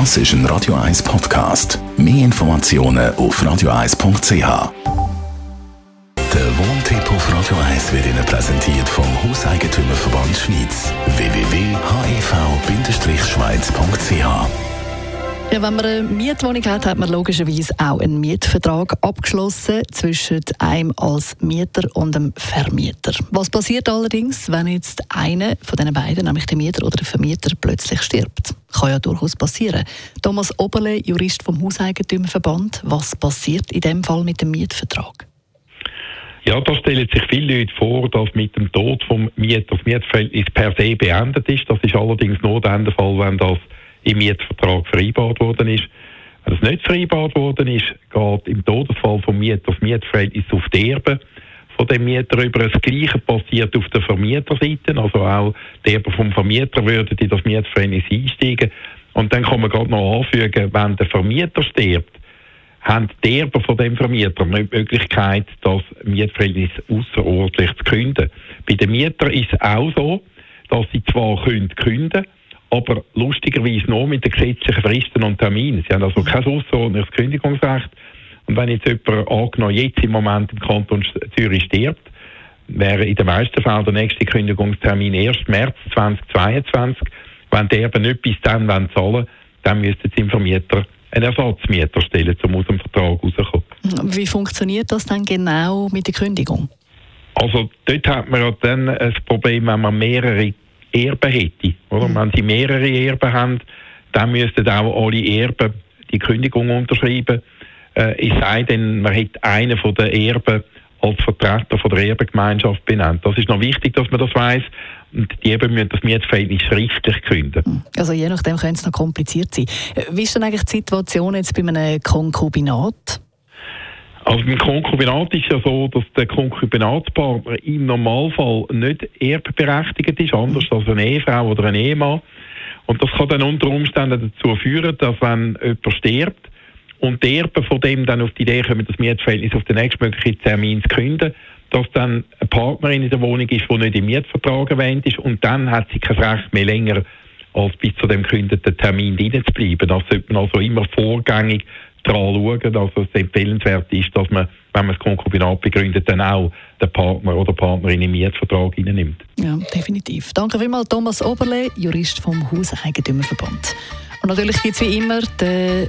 Das ist ein Radio 1 Podcast. Mehr Informationen auf radio1.ch. Der Wohntipp auf Radio 1 wird Ihnen präsentiert vom Hauseigentümerverband Schweiz. www.hev-schweiz.ch ja, wenn man eine Mietwohnung hat, hat man logischerweise auch einen Mietvertrag abgeschlossen zwischen einem als Mieter und einem Vermieter. Was passiert allerdings, wenn jetzt einer von den beiden, nämlich der Mieter oder der Vermieter, plötzlich stirbt? Kann ja durchaus passieren. Thomas Oberle, Jurist vom Hauseigentümerverband, was passiert in dem Fall mit dem Mietvertrag? Ja, da stellen sich viele Leute vor, dass mit dem Tod vom Mieter das Mietverhältnis per se beendet ist. Das ist allerdings nur dann der Fall, wenn das im Mietvertrag vereinbart worden ist. Wenn das nicht vereinbart worden ist, geht im Todesfall vom Mieter das Mietverhältnis auf die Erben von dem Mieter über. Das Gleiche passiert auf der Vermieterseite, also auch Erben vom Vermieter würden in das Mietverhältnis einsteigen. Und dann kann man gerade noch anfügen, wenn der Vermieter stirbt, haben die Erben von dem Vermieter nicht die Möglichkeit, das Mietverhältnis außerordentlich zu künden. Bei den Mietern ist es auch so, dass sie zwar können aber lustigerweise nur mit den gesetzlichen Fristen und Terminen. Sie haben also kein außerordentliches Kündigungsrecht. Und wenn jetzt jemand angenommen jetzt im Moment im Kanton Zürich stirbt, wäre in den meisten Fällen der nächste Kündigungstermin erst März 2022. Wenn die Erben nicht bis dann zahlen wollen, dann müssten sie im Vermieter einen Ersatzmieter stellen, um aus dem Vertrag rauszukommen. Wie funktioniert das dann genau mit der Kündigung? Also dort hat man ja dann ein Problem, wenn man mehrere Erben hätte. Oder? Mhm. Wenn sie mehrere Erben haben, dann müssten auch alle Erben die Kündigung unterschreiben. Äh, es sei denn, man hätte einen von den Erben als Vertreter von der Erbengemeinschaft benannt. Das ist noch wichtig, dass man das weiß. Und die Erben müssen das Mietverhältnis schriftlich künden. Also je nachdem könnte es noch kompliziert sein. Äh, wie ist denn eigentlich die Situation jetzt bei einem Konkubinat? Also beim Konkubinat ist ja so, dass der Konkubinatspartner im Normalfall nicht erbberechtigt ist, anders als eine Ehefrau oder ein Ehemann. Und das kann dann unter Umständen dazu führen, dass wenn jemand stirbt und die Erben von dem dann auf die Idee kommen, das Mietverhältnis auf den nächstmöglichen Termin zu künden, dass dann eine Partnerin in der Wohnung ist, die nicht im Mietvertrag erwähnt ist und dann hat sie kein Recht mehr länger als bis zu dem gekündeten Termin drin zu bleiben. Das sollte man also immer vorgängig daran schauen. Also es empfehlenswert ist, dass man, wenn man das Konkubinat begründet, dann auch den Partner oder Partnerin im Mietvertrag nimmt. Ja, definitiv. Danke vielmals Thomas Oberle, Jurist vom Hauseigentümerverband. Und natürlich gibt es wie immer den...